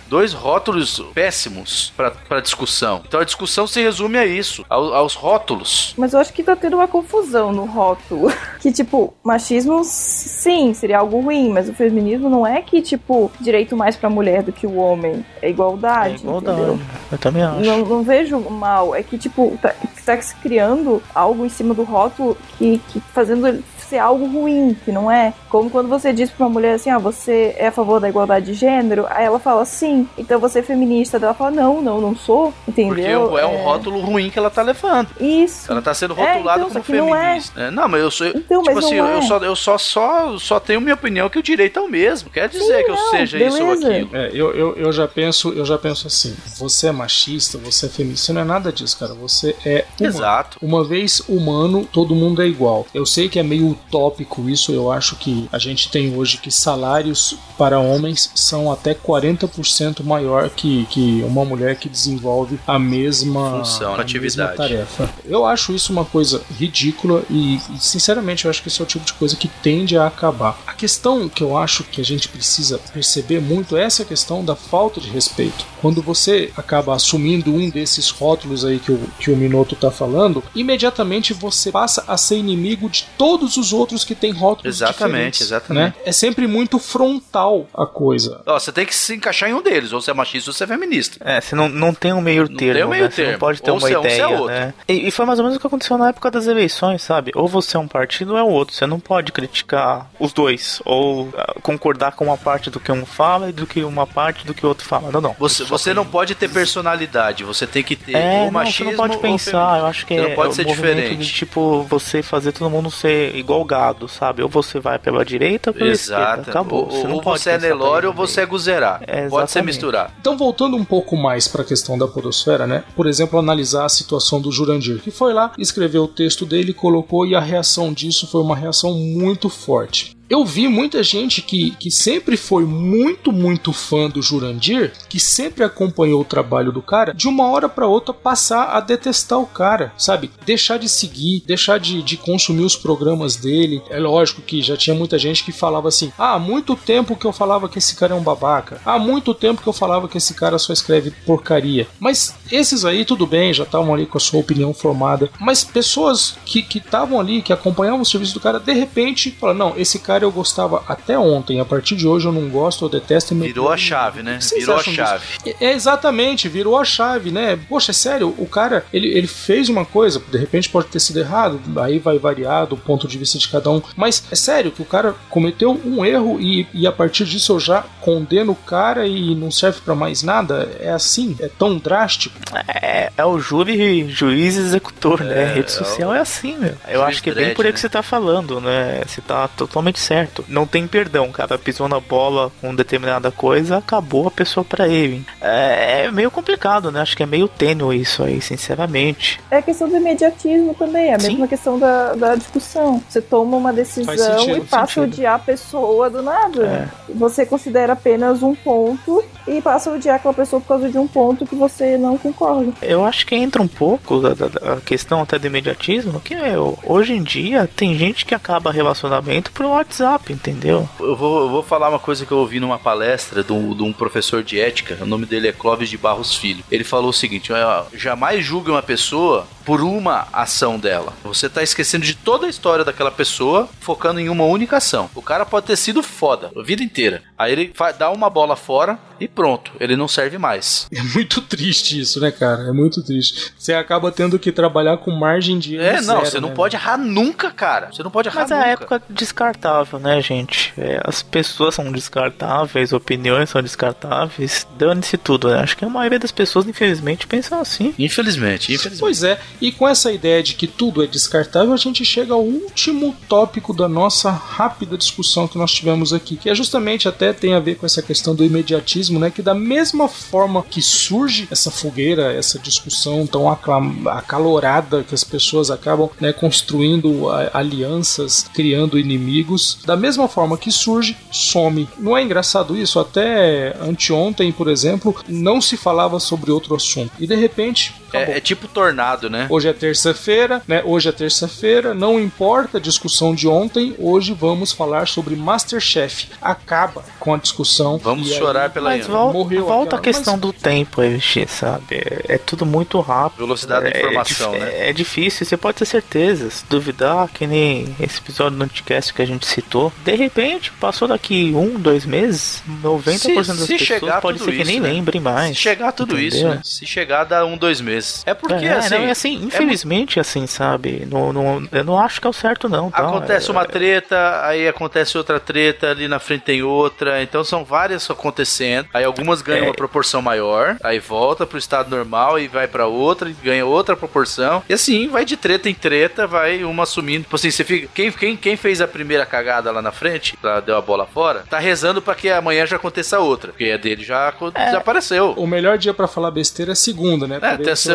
dois rótulos péssimos para discussão. Então a discussão se resume a isso, aos, aos rótulos. Mas eu acho que tá tendo uma confusão no rótulo. Que, tipo, machismo, sim, seria algo ruim, mas o feminismo não é que, tipo, direito mais pra mulher do que o homem. É igualdade. É igualdade. Entendeu? Eu também acho. Não, não vejo mal. É que, tipo, tá, tá se criando algo em cima do rótulo que, que fazendo ser algo ruim, que não é. Como quando você diz pra uma mulher assim, ah, você é a favor da igualdade de gênero, aí ela fala sim, então você é feminista, ela fala, não, não, não sou, entendeu? Porque é, é um rótulo ruim que ela tá levando. Isso. Ela tá sendo rotulada é, então, como feminista. Não, é. não, mas eu sou. Então, tipo assim, eu, é. só, eu só, só, só tenho minha opinião que o direito é o mesmo. Quer dizer sim, que eu não, seja beleza. isso ou aquilo. É, eu, eu, eu já penso, eu já penso assim, você é machista, você é feminista, você não é nada disso, cara. Você é humano. Exato. Uma vez humano, todo mundo é igual. Eu sei que é meio utópico isso eu acho que a gente tem hoje que salários para homens são até 40% maior que, que uma mulher que desenvolve a mesma função, a atividade. tarefa. Eu acho isso uma coisa ridícula e, e, sinceramente, eu acho que esse é o tipo de coisa que tende a acabar. A questão que eu acho que a gente precisa perceber muito é essa questão da falta de respeito. Quando você acaba assumindo um desses rótulos aí que o, que o Minoto está falando, imediatamente você passa a ser inimigo de todos os outros que têm rótulos Exatamente, exatamente. Né? É sempre muito frontal a coisa. Ó, você tem que se encaixar em um deles, ou você é machista ou você é feminista. É, você não, não tem um meio termo, tem um meio né? termo. Você não pode ter ou uma é ideia, um, é né? E, e, foi mais ou menos o que aconteceu na época das eleições, sabe? Ou você é um partido ou é o outro. Você não pode criticar os dois, ou uh, concordar com uma parte do que um fala e do que uma parte do que o outro fala. Não, não. Você, você não pode ter personalidade, você tem que ter é, o machismo não, você não pode pensar, eu acho que você é, não pode ser diferente. De, tipo, você fazer todo mundo ser igual gado, sabe? sabe? Ou você vai pela direita ou pela Exato. esquerda. Acabou. Ou você, não ou pode você é Nelore ou você é Guzerá. É, pode ser misturar. Então, voltando um pouco mais para a questão da podosfera, né? Por exemplo, analisar a situação do Jurandir, que foi lá, escreveu o texto dele, colocou e a reação disso foi uma reação muito forte eu vi muita gente que, que sempre foi muito, muito fã do Jurandir, que sempre acompanhou o trabalho do cara, de uma hora para outra passar a detestar o cara, sabe? Deixar de seguir, deixar de, de consumir os programas dele. É lógico que já tinha muita gente que falava assim: ah, há muito tempo que eu falava que esse cara é um babaca, há muito tempo que eu falava que esse cara só escreve porcaria. Mas esses aí, tudo bem, já estavam ali com a sua opinião formada. Mas pessoas que estavam ali, que acompanhavam o serviço do cara, de repente, falam: não, esse cara eu gostava até ontem, a partir de hoje eu não gosto, eu detesto. Virou a chave, né? Virou a chave. É, é, exatamente, virou a chave, né? Poxa, é sério, o cara, ele, ele fez uma coisa, de repente pode ter sido errado, aí vai variar do ponto de vista de cada um, mas é sério que o cara cometeu um erro e, e a partir disso eu já condeno o cara e não serve para mais nada? É assim? É tão drástico? É, é o júri, juiz executor, né? é, né? A rede social é, é assim, meu. Eu acho que é bem por aí né? que você tá falando, né? Você tá totalmente certo. Não tem perdão, cara. Pisou na bola com determinada coisa, acabou a pessoa pra ele. É, é meio complicado, né? Acho que é meio tênue isso aí, sinceramente. É questão do imediatismo também, é a Sim. mesma questão da, da discussão. Você toma uma decisão sentido, e passa a odiar a pessoa do nada. É. Você considera apenas um ponto e passa a odiar aquela pessoa por causa de um ponto que você não concorda. Eu acho que entra um pouco da, da, da questão até do imediatismo, que é, hoje em dia tem gente que acaba relacionamento por WhatsApp, entendeu? Eu vou, eu vou falar uma coisa que eu ouvi numa palestra de um, de um professor de ética, o nome dele é Clóvis de Barros Filho. Ele falou o seguinte: jamais julgue uma pessoa por uma ação dela. Você tá esquecendo de toda a história daquela pessoa, focando em uma única ação. O cara pode ter sido foda a vida inteira. Aí ele dá uma bola fora e pronto, ele não serve mais. É muito triste isso, né, cara? É muito triste. Você acaba tendo que trabalhar com margem de erro É, não, zero, você não né, pode errar nunca, cara. Você não pode errar Mas é nunca. a época descartável, né, gente? É, as pessoas são descartáveis, opiniões são descartáveis, dane-se tudo, né? Acho que a maioria das pessoas, infelizmente, pensam assim. Infelizmente, infelizmente. Pois é, e com essa ideia de que tudo é descartável, a gente chega ao último tópico da nossa rápida discussão que nós tivemos aqui, que é justamente até tem a ver com essa questão do imediatismo, né? Que da mesma forma que surge essa fogueira, essa discussão tão acalorada que as pessoas acabam né, construindo alianças, criando inimigos, da mesma forma que surge, some. Não é engraçado isso? Até anteontem, por exemplo, não se falava sobre outro assunto. E de repente. É, é tipo tornado, né? Hoje é terça-feira, né? Hoje é terça-feira, não importa a discussão de ontem, hoje vamos falar sobre Masterchef. Acaba com a discussão. Vamos e aí- chorar pela Mas Iana. vol- morreu volta aquela- a questão mas- do tempo, sabe? É, é tudo muito rápido. Velocidade da É informação, dif- né? É difícil, você pode ter certeza. Se duvidar, que nem esse episódio do Anticast que a gente citou, de repente, passou daqui um, dois meses, 90% Se- das se pessoas chegar pode tudo ser que isso, nem né? lembrem mais. Se chegar tudo isso, Entendeu? né? Se chegar, dá um, dois meses. É porque, é, assim, não, é assim, infelizmente, assim, sabe? Não, não, eu não acho que é o certo, não. Tá? Acontece É- uma treta, aí acontece outra treta, ali na frente tem outra, então são várias acontecendo. Aí algumas ganham É. uma proporção maior, aí volta pro estado normal e vai pra outra e ganha outra proporção. E assim, vai de treta em treta, vai uma assumindo. Tipo assim, você fica. Quem, quem, quem fez a primeira cagada lá na frente, lá deu a bola fora, tá rezando pra que amanhã já aconteça outra. Porque a dele já aco- desapareceu. O melhor dia pra falar besteira é segunda, né? Porque até se-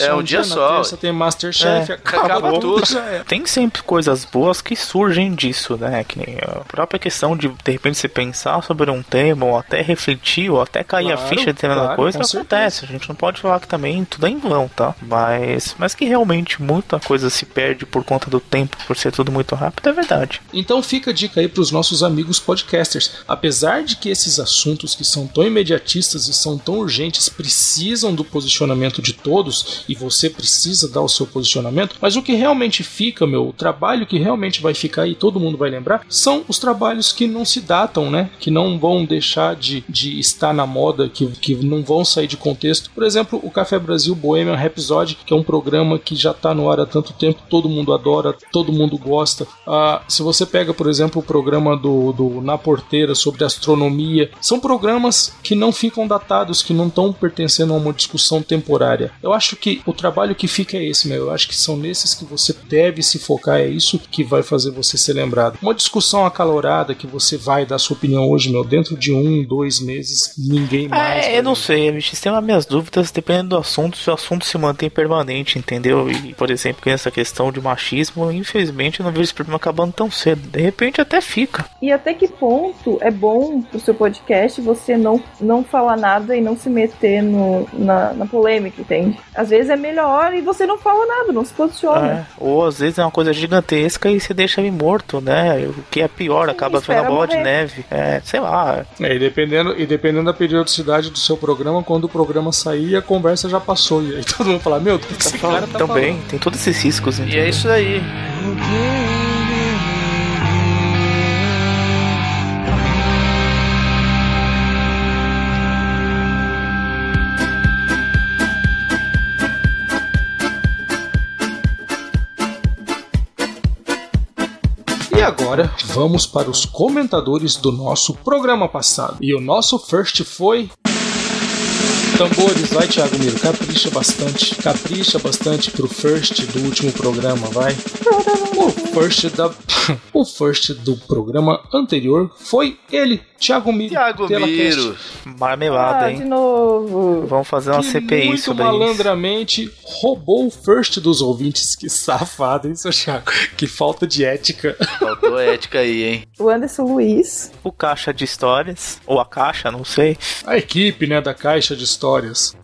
é um dia na só. Terça tem Masterchef, É, acaba, acabou tudo. é. Tem sempre coisas boas que surgem disso, né? Que nem a própria questão de de repente você pensar sobre um tema, ou até refletir, ou até cair Claro, a ficha de determinada claro, coisa, acontece. A gente não pode falar que também tudo é em vão, tá? Mas, mas que realmente muita coisa se perde por conta do tempo, por ser tudo muito rápido, é verdade. Então fica a dica aí para os nossos amigos podcasters. Apesar de que esses assuntos que são tão imediatistas e são tão urgentes precisam do posicionamento de todos e você precisa dar o seu posicionamento, mas o que realmente fica, meu, o trabalho que realmente vai ficar e todo mundo vai lembrar, são os trabalhos que não se datam, né? Que não vão deixar de, de estar na moda, que, que não vão sair de contexto. Por exemplo, o Café Brasil Bohemian Rhapsody, que é um programa que já está no ar há tanto tempo, todo mundo adora, todo mundo gosta. Ah, se você pega, por exemplo, o programa do, do Na Porteira sobre astronomia, são programas que não ficam datados, que não estão pertencendo a uma discussão temporária. Eu acho que o trabalho que fica é esse, meu. Eu acho que são nesses que você deve se focar, é isso que vai fazer você ser lembrado. Uma discussão acalorada que você vai dar sua opinião hoje, meu, dentro de um, dois meses, ninguém mais. vai É, eu não sei, bicho, tem as minhas dúvidas dependendo do assunto, se o assunto se mantém permanente, entendeu? E, por exemplo, com essa questão de machismo, infelizmente eu não vejo esse problema acabando tão cedo. De repente até fica. E até que ponto é bom pro seu podcast você não, não falar nada e não se meter no, na, na polêmica, entende? Às vezes é melhor e você não fala nada, não se posiciona. É, ou às vezes é uma coisa gigantesca e você deixa ele morto, né? O que é pior, Sim, acaba sendo bola de morrer. neve. É, sei lá. É, e dependendo, e dependendo da periodicidade do seu programa, quando o programa sair, a conversa já passou. E aí todo mundo fala, meu, o que, que esse cara tá Também, falando? tem todos esses riscos. E entendeu? é isso aí. E agora, vamos para os comentadores do nosso programa passado. E o nosso first foi... Tambores, vai Thiago Miro, capricha bastante, capricha bastante pro first do último programa, vai. O first da o first do programa anterior foi ele, Thiago Miro. Tiago Tela Miro. Cast, Marmelada, Ah, de hein? novo. Vamos fazer uma que CPI muito sobre isso. malandramente roubou o first dos ouvintes. Que safado, hein, seu Thiago? Que falta de ética. Faltou ética aí, hein? O Anderson Luiz. O caixa de histórias, ou a caixa, não sei. A equipe, né, da caixa de histórias.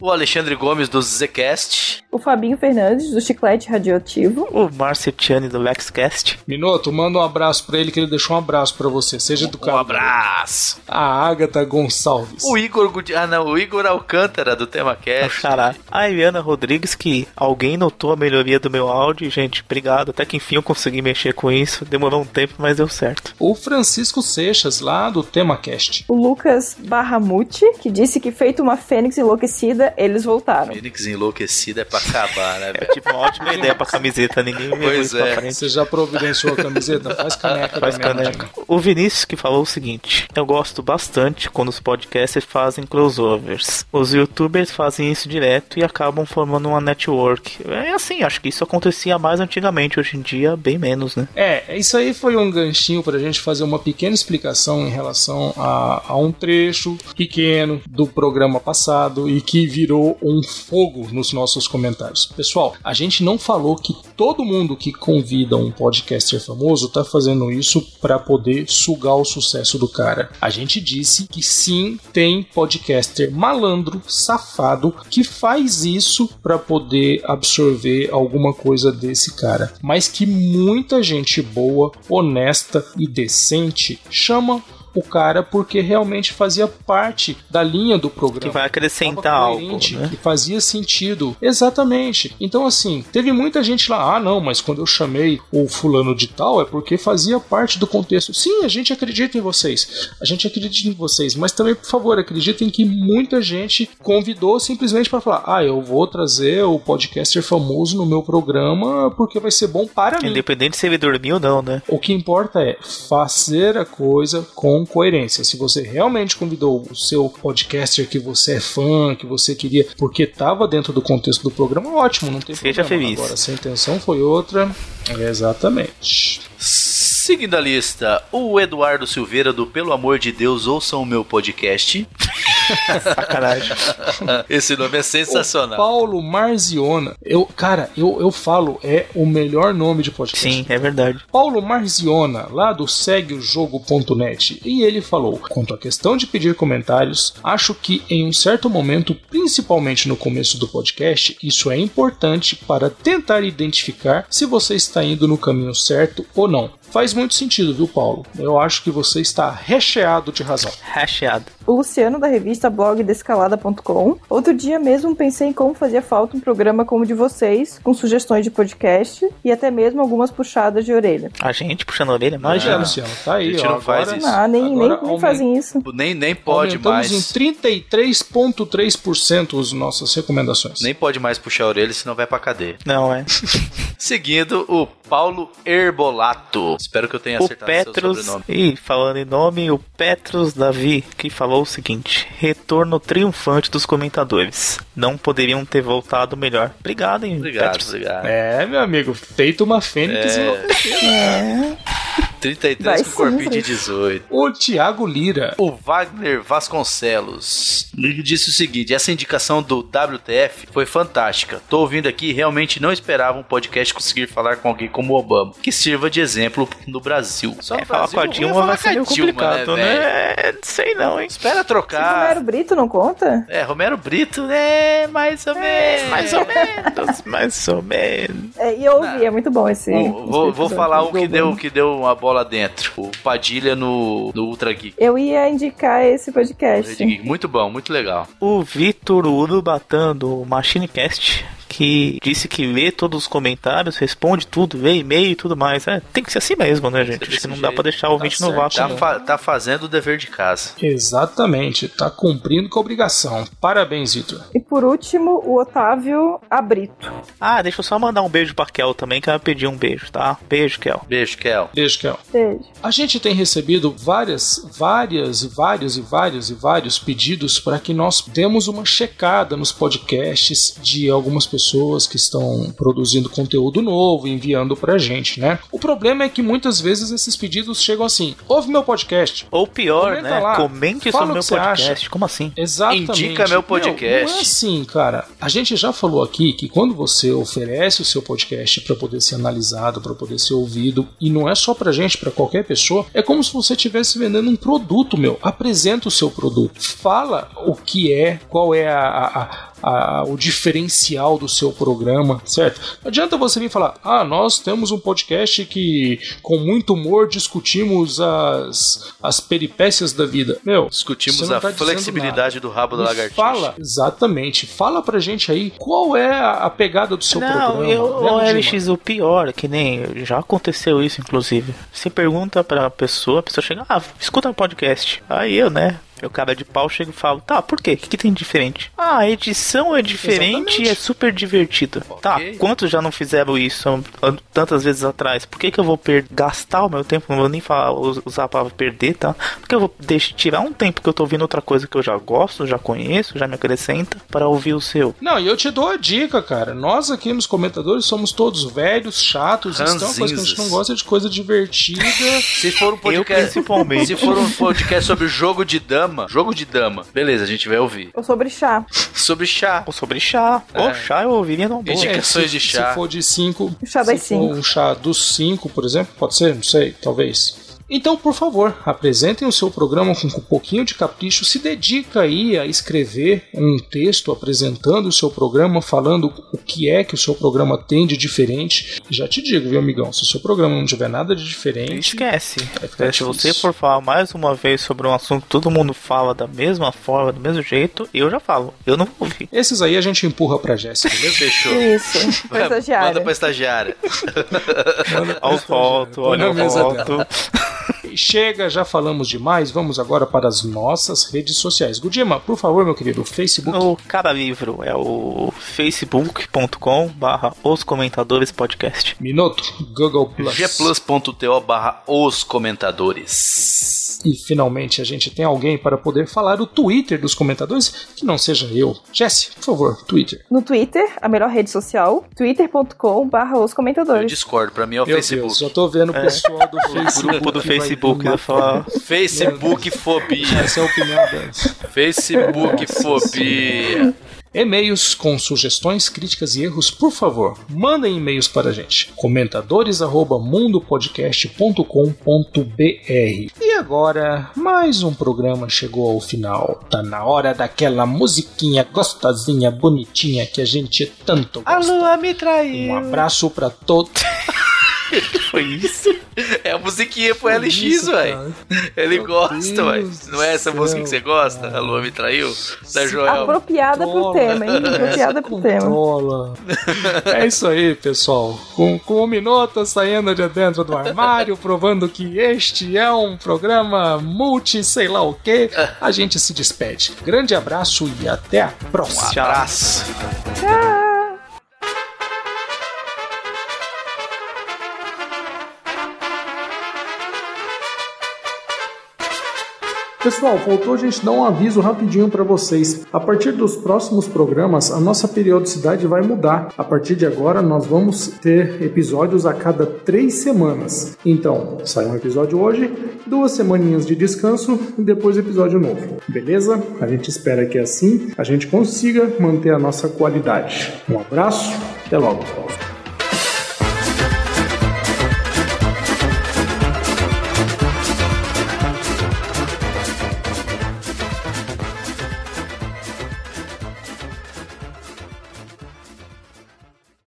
O Alexandre Gomes do Zcast. O Fabinho Fernandes, do Chiclete Radioativo. O Marcetiani do LexCast. Minoto, manda um abraço pra ele que ele deixou um abraço pra você. Seja Um educado. abraço. A Agatha Gonçalves. O Igor Gudi... Ah, não, o Igor Alcântara do Tema É o Cast. Xará. A Eliana Rodrigues, que alguém notou a melhoria do meu áudio. Gente, obrigado. Até que enfim eu consegui mexer com isso. Demorou um tempo, mas deu certo. O Francisco Seixas, lá do TemaCast. O Lucas Barramuti, que disse que feito uma fênix enlouquecida, eles voltaram. Fênix enlouquecida é pra acabar, né, É tipo uma ótima ideia pra camiseta. Ninguém levou Pois pra é. frente. Você já providenciou a camiseta? Faz caneca Faz caneca. O Vinícius que falou o seguinte: Eu gosto bastante quando os podcasters fazem crossovers. Os youtubers fazem isso direto e acabam formando uma network. É assim, acho que isso acontecia mais antigamente, hoje em dia bem menos, né? É, isso aí foi um ganchinho pra gente fazer uma pequena explicação em relação a, a um trecho pequeno do programa passado e que virou um fogo nos nossos comentários. Pessoal, a gente não falou que todo mundo que convida um podcaster famoso tá fazendo isso pra poder sugar o sucesso do cara. A gente disse que sim, tem podcaster malandro, safado, que faz isso pra poder absorver alguma coisa desse cara, mas que muita gente boa, honesta e decente chama o cara porque realmente fazia parte da linha do programa. Que vai acrescentar algo, né? Que fazia sentido. Exatamente. Então, assim, teve muita gente lá, ah, não, mas quando eu chamei o fulano de tal é porque fazia parte do contexto. Sim, a gente acredita em vocês. A gente acredita em vocês. Mas também, por favor, acreditem que muita gente convidou simplesmente para falar, ah, eu vou trazer o podcaster famoso no meu programa porque vai ser bom para mim. Independente se ele dormiu ou não, né? O que importa é fazer a coisa com coerência. Se você realmente convidou o seu podcaster que você é fã, que você queria, porque estava dentro do contexto do programa, ótimo, não tem Seja problema. feliz. Agora, se a intenção foi outra, exatamente. Seguindo a lista, o Eduardo Silveira do Pelo Amor de Deus, ouçam o meu podcast. Sacanagem. Esse nome é O sensacional. Paulo Marziona, eu, cara, eu, eu falo, é o melhor nome de podcast. Sim, é verdade. Paulo Marziona, lá do segueojogo.net, e ele falou: quanto à questão de pedir comentários, acho que em um certo momento, principalmente no começo do podcast, isso é importante para tentar identificar se você está indo no caminho certo ou não. Faz muito sentido, viu, Paulo? Eu acho que você está recheado de razão. Hasheado. O Luciano, da revista blog descalada.com. Outro dia mesmo pensei em como fazia falta um programa como o de vocês, com sugestões de podcast e até mesmo algumas puxadas de orelha. A gente puxando a orelha, É, imagina. Luciano, tá aí. A gente ó, não faz agora- isso. Ah, nem, nem, agora nem aumen- fazem isso. Nem, nem pode Aumentamos mais. em 33,3% as nossas recomendações. Nem pode mais puxar a orelha, senão vai pra cadeia. Não, é. Seguindo, o Paulo Herbolato. Espero que eu tenha O acertado seu Petros, sobrenome. e falando em nome, o Petros Davi, que falou o seguinte: retorno triunfante dos comentadores. Não poderiam ter voltado melhor. Obrigado, hein, Obrigado, Petros. obrigado. É, meu amigo, feito uma fênix. É. 33 Vai com corpinho de vai. 18. O Thiago Lira. O Wagner Vasconcelos ele disse o seguinte: essa indicação do WTF foi fantástica. Tô ouvindo aqui e realmente não esperava um podcast conseguir falar com alguém como o Obama, que sirva de exemplo no Brasil. Só É, falar com a Dilma vai ser meio Dilma, complicado, velho? né? Não sei não, hein? Espera Romero trocar. Brito não conta? É, Romero Brito, né? Mais ou menos. Mais ou menos, mais ou menos. É, e eu ouvi, é muito bom esse. Vou, esse vou, falar o que deu, que deu uma bola dentro. O Padilha no, no Ultra Geek. Eu ia indicar esse podcast. Muito bom, muito legal. O Vitor Urubatan do MachineCast, que disse que lê todos os comentários, responde tudo, lê e-mail e tudo mais. É, tem que ser assim mesmo, né, gente? Acho que não dá pra deixar o ouvinte Tá no vácuo. Tá, não. fa- tá fazendo o dever de casa. Exatamente, tá cumprindo com a obrigação. Parabéns, Vitor. E por último, o Otávio Abrito. Ah, deixa eu só mandar um beijo pra Kel também, que ela pediu um beijo, tá? Beijo, Kel. Beijo, Kel. Beijo, Kel. Beijo. A gente tem recebido várias, várias e vários e vários e vários pedidos para que nós demos uma checada nos podcasts de algumas pessoas que estão produzindo conteúdo novo, enviando pra gente, né? O problema é que muitas vezes esses pedidos chegam assim: ouve meu podcast. Ou pior, Comenta né? lá. Comente sobre o meu podcast. acha. Como assim? Exatamente. Indica meu podcast. não é assim, cara. A gente já falou aqui que quando você oferece o seu podcast para poder ser analisado, para poder ser ouvido, e não é só pra gente, para qualquer pessoa, é como se você estivesse vendendo um produto, meu. Apresenta o seu produto. Fala o que é, qual é a, a- a- o diferencial do seu programa, certo? Não adianta você vir falar, ah, nós temos um podcast que com muito humor discutimos as, as peripécias da vida. Meu, discutimos a tá flexibilidade do rabo da lagartixa. Fala, exatamente. Fala pra gente aí qual é a, a pegada do seu não, programa. Eu, né, o LX, o pior, que nem já aconteceu isso, inclusive. Você pergunta pra pessoa, a pessoa chega, ah, escuta um podcast. Aí eu, né? Eu, cara de pau, chego e falo, tá, por quê? O que, que tem de diferente? Ah, a edição é diferente Exatamente. e é super divertida. Okay. Tá, quantos já não fizeram isso tantas vezes atrás? Por que, que eu vou gastar o meu tempo? Não vou nem falar, usar a palavra perder, tá? Porque eu vou deixar, tirar um tempo que eu tô ouvindo outra coisa que eu já gosto, já conheço, já me acrescenta, para ouvir o seu. Não, e eu te dou a dica, cara. Nós aqui nos comentadores somos todos velhos, chatos, então é coisa que a gente não gosta de coisa divertida. se for um podcast, eu, principalmente. Se for um podcast sobre jogo de dama, dama, jogo de dama. Beleza, a gente vai ouvir. Ou sobre chá. sobre chá. Ou sobre chá. É. Ou chá eu ouviria não boa. Indicações de chá. Se for de cinco. O chá das cinco. Um chá dos cinco, por exemplo, pode ser? Não sei, talvez. Então, por favor, apresentem o seu programa com um pouquinho de capricho, se dedica aí a escrever um texto apresentando o seu programa, falando o que é que o seu programa tem de diferente. Já te digo, viu, amigão, se o seu programa não tiver nada de diferente, esquece. Se você for falar mais uma vez sobre um assunto que todo mundo fala da mesma forma, do mesmo jeito, eu já falo. Eu não vou ouvir. Esses aí a gente empurra pra Jéssica, beleza? Fechou. Isso. Pra estagiária. Manda pra estagiária. Olha o foto, olha o foto. Chega, já falamos demais, vamos agora para as nossas redes sociais. Gudima, por favor, meu querido, Facebook. O cada livro é o facebook.com barra os comentadores podcast. Minuto, Google Plus. gplus.to barra os comentadores. E finalmente a gente tem alguém para poder falar o Twitter dos comentadores, que não seja eu. Jesse, por favor, Twitter. No Twitter, a melhor rede social, twitter.com barra os comentadores. Eu discordo, pra mim é o Meu Facebook. Deus, já tô vendo o é. pessoal do Facebook. grupo do Facebook, eu falar. Facebook fobia. Essa é a opinião deles. Facebook fobia. E-mails com sugestões, críticas e erros, por favor, mandem e-mails para a gente. comentadores@mundopodcast.com.br. E agora, mais um programa chegou ao final. Tá na hora daquela musiquinha gostosinha, bonitinha que a gente tanto gosta. A lua me traiu. Um abraço para todos. Foi isso? É a musiquinha pro LX, velho. Ele Meu gosta, velho. Não é essa céu, música que você gosta? Cara. A lua me traiu? Da Joel. Apropriada pro tema, hein? Apropriada pro tema. É isso aí, pessoal. Com, com o Minota saindo de dentro do armário, provando que este é um programa multi, sei lá o que, a gente se despede. Grande abraço e até a próxima. Um abraço. Tchau. Pessoal, faltou a gente dar um aviso rapidinho para vocês. A partir dos próximos programas, a nossa periodicidade vai mudar. A partir de agora, nós vamos ter episódios a cada três semanas. Então, sai um episódio hoje, duas semaninhas de descanso e depois episódio novo. Beleza? A gente espera que assim a gente consiga manter a nossa qualidade. Um abraço, até logo.